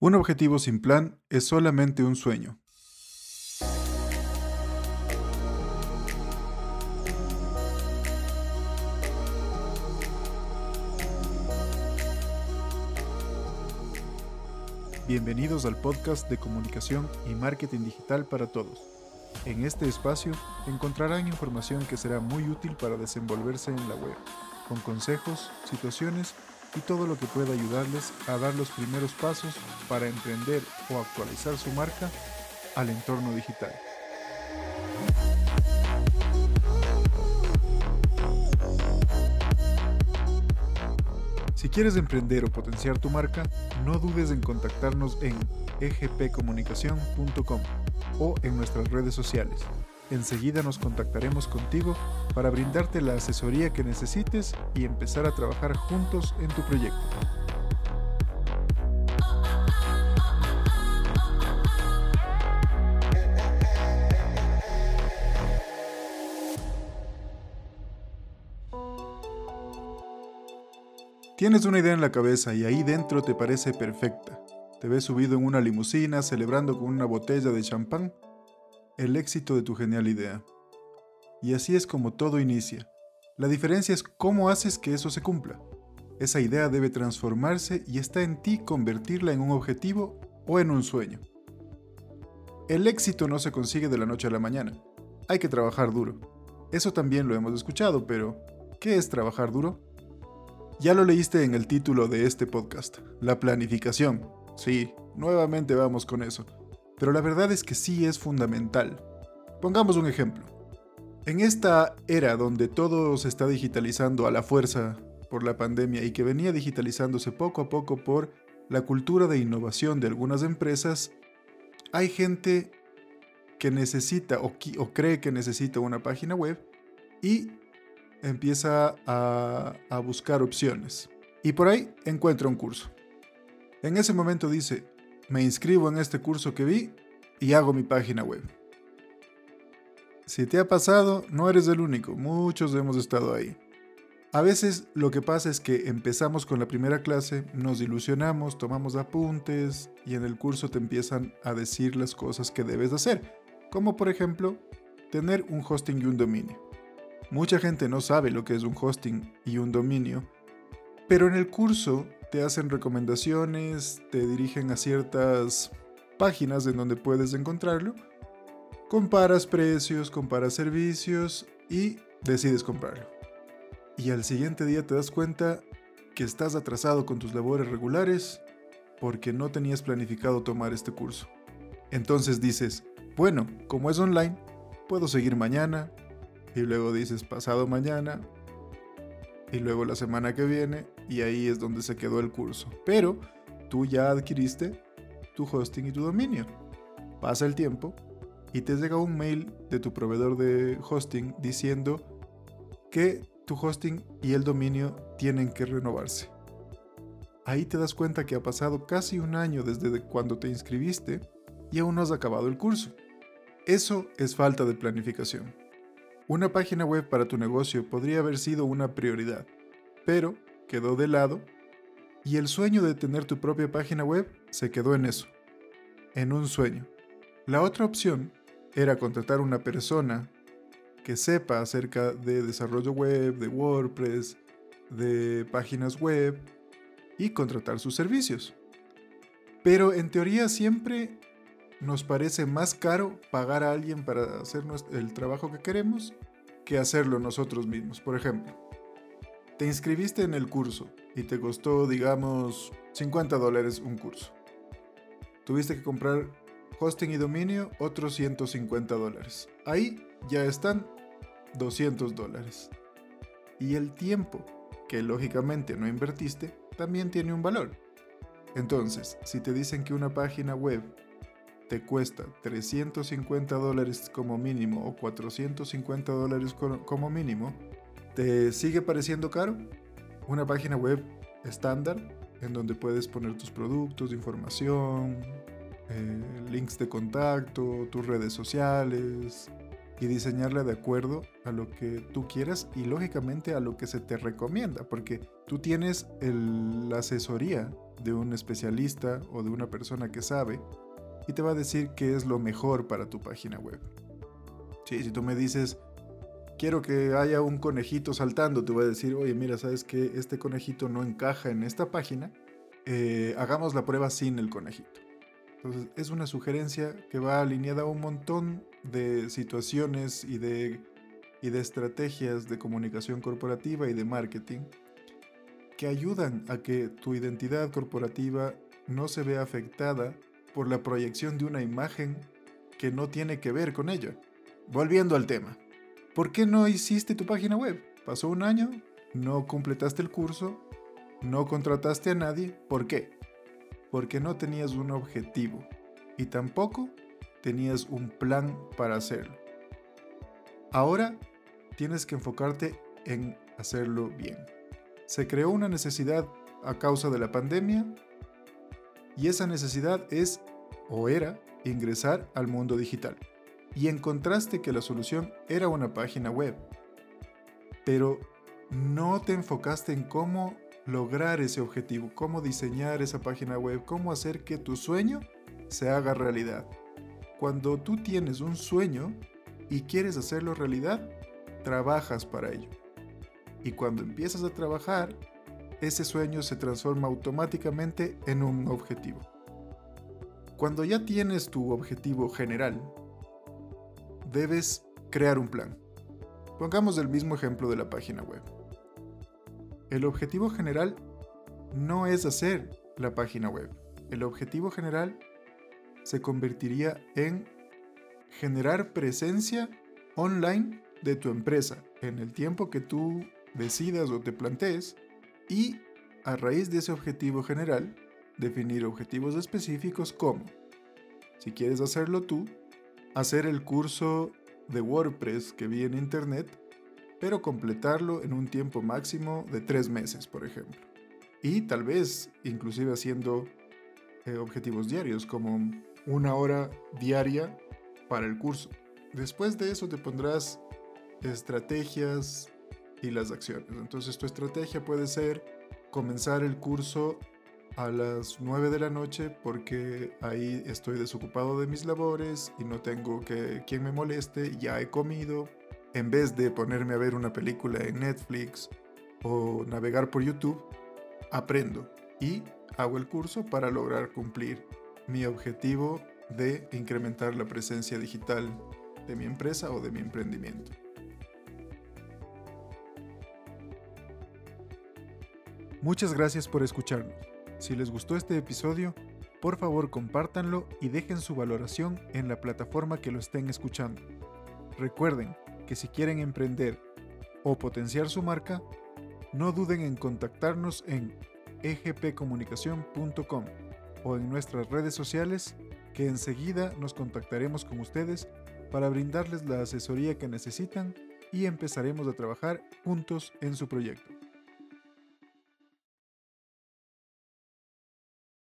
Un objetivo sin plan es solamente un sueño. Bienvenidos al podcast de comunicación y marketing digital para todos. En este espacio encontrarán información que será muy útil para desenvolverse en la web, con consejos, situaciones y todo lo que pueda ayudarles a dar los primeros pasos para emprender o actualizar su marca al entorno digital. Si quieres emprender o potenciar tu marca, no dudes en contactarnos en egpcomunicación.com o en nuestras redes sociales. Enseguida nos contactaremos contigo para brindarte la asesoría que necesites y empezar a trabajar juntos en tu proyecto. Tienes una idea en la cabeza y ahí dentro te parece perfecta. Te ves subido en una limusina celebrando con una botella de champán el éxito de tu genial idea. Y así es como todo inicia. La diferencia es cómo haces que eso se cumpla. Esa idea debe transformarse y está en ti convertirla en un objetivo o en un sueño. El éxito no se consigue de la noche a la mañana. Hay que trabajar duro. Eso también lo hemos escuchado, pero ¿qué es trabajar duro? Ya lo leíste en el título de este podcast, la planificación. Sí, nuevamente vamos con eso pero la verdad es que sí es fundamental. Pongamos un ejemplo. En esta era donde todo se está digitalizando a la fuerza por la pandemia y que venía digitalizándose poco a poco por la cultura de innovación de algunas empresas, hay gente que necesita o, cree que necesita una página web y empieza a, buscar opciones. Y por ahí encuentra un curso. En ese momento dice, me inscribo en este curso que vi y hago mi página web. Si te ha pasado, no eres el único, muchos hemos estado ahí. A veces lo que pasa es que empezamos con la primera clase, nos ilusionamos, tomamos apuntes y en el curso te empiezan a decir las cosas que debes hacer, como por ejemplo tener un hosting y un dominio. Mucha gente no sabe lo que es un hosting y un dominio, pero en el curso te hacen recomendaciones, te dirigen a ciertas páginas en donde puedes encontrarlo, comparas precios, comparas servicios y decides comprarlo. Y al siguiente día te das cuenta que estás atrasado con tus labores regulares porque no tenías planificado tomar este curso. Entonces dices, bueno, como es online, puedo seguir mañana, y luego dices pasado mañana, y luego la semana que viene, y ahí es donde se quedó el curso. Pero tú ya adquiriste tu hosting y tu dominio. Pasa el tiempo y te llega un mail de tu proveedor de hosting diciendo que tu hosting y el dominio tienen que renovarse. Ahí te das cuenta que ha pasado casi un año desde cuando te inscribiste y aún no has acabado el curso. Eso es falta de planificación. Una página web para tu negocio podría haber sido una prioridad, pero quedó de lado y el sueño de tener tu propia página web se quedó en eso, en un sueño. La otra opción era contratar una persona que sepa acerca de desarrollo web, de WordPress, de páginas web y contratar sus servicios. Pero en teoría siempre nos parece más caro pagar a alguien para hacer el trabajo que queremos que hacerlo nosotros mismos. Por ejemplo, te inscribiste en el curso y te costó, digamos, 50 dólares un curso. Tuviste que comprar hosting y dominio otros 150 dólares. Ahí ya están 200 dólares. Y el tiempo, que lógicamente no invertiste, también tiene un valor. Entonces, si te dicen que una página web te cuesta 350 dólares como mínimo o 450 dólares como mínimo, ¿te sigue pareciendo caro? Una página web estándar en donde puedes poner tus productos, información, eh, links de contacto, tus redes sociales y diseñarla de acuerdo a lo que tú quieras y lógicamente a lo que se te recomienda, porque tú tienes la asesoría de un especialista o de una persona que sabe y te va a decir qué es lo mejor para tu página web. Sí, si tú me dices, quiero que haya un conejito saltando, te voy a decir, oye, mira, sabes que este conejito no encaja en esta página, eh, hagamos la prueba sin el conejito. Entonces, es una sugerencia que va alineada a un montón de situaciones y de, y de estrategias de comunicación corporativa y de marketing que ayudan a que tu identidad corporativa no se vea afectada por la proyección de una imagen que no tiene que ver con ella. Volviendo al tema, ¿por qué no hiciste tu página web? Pasó un año, no completaste el curso, no contrataste a nadie. ¿Por qué? Porque no tenías un objetivo y tampoco tenías un plan para hacerlo. Ahora tienes que enfocarte en hacerlo bien se creó una necesidad a causa de la pandemia y esa necesidad es o era ingresar al mundo digital. Y encontraste que la solución era una página web. Pero no te enfocaste en cómo lograr ese objetivo, cómo diseñar esa página web, cómo hacer que tu sueño se haga realidad. Cuando tú tienes un sueño y quieres hacerlo realidad, trabajas para ello. Y cuando empiezas a trabajar, ese sueño se transforma automáticamente en un objetivo. Cuando ya tienes tu objetivo general, debes crear un plan. Pongamos el mismo ejemplo de la página web. El objetivo general no es hacer la página web. El objetivo general se convertiría en generar presencia online de tu empresa en el tiempo que tú decidas o te plantees y a raíz de ese objetivo general, definir objetivos específicos como, si quieres hacerlo tú, hacer el curso de WordPress que vi en internet, pero completarlo en un tiempo máximo de tres meses, por ejemplo. Y tal vez inclusive haciendo eh, objetivos diarios, como una hora diaria para el curso. Después de eso te pondrás estrategias, y las acciones. Entonces tu estrategia puede ser comenzar el curso a las 9 de la noche porque ahí estoy desocupado de mis labores y no tengo que quien me moleste, ya he comido. En vez de ponerme a ver una película en Netflix o navegar por YouTube, aprendo y hago el curso para lograr cumplir mi objetivo de incrementar la presencia digital de mi empresa o de mi emprendimiento. Muchas gracias por escucharnos. Si les gustó este episodio, por favor compártanlo y dejen su valoración en la plataforma que lo estén escuchando. Recuerden que si quieren emprender o potenciar su marca, no duden en contactarnos en egpcomunicación.com o en nuestras redes sociales que enseguida nos contactaremos con ustedes para brindarles la asesoría que necesitan y empezaremos a trabajar juntos en su proyecto.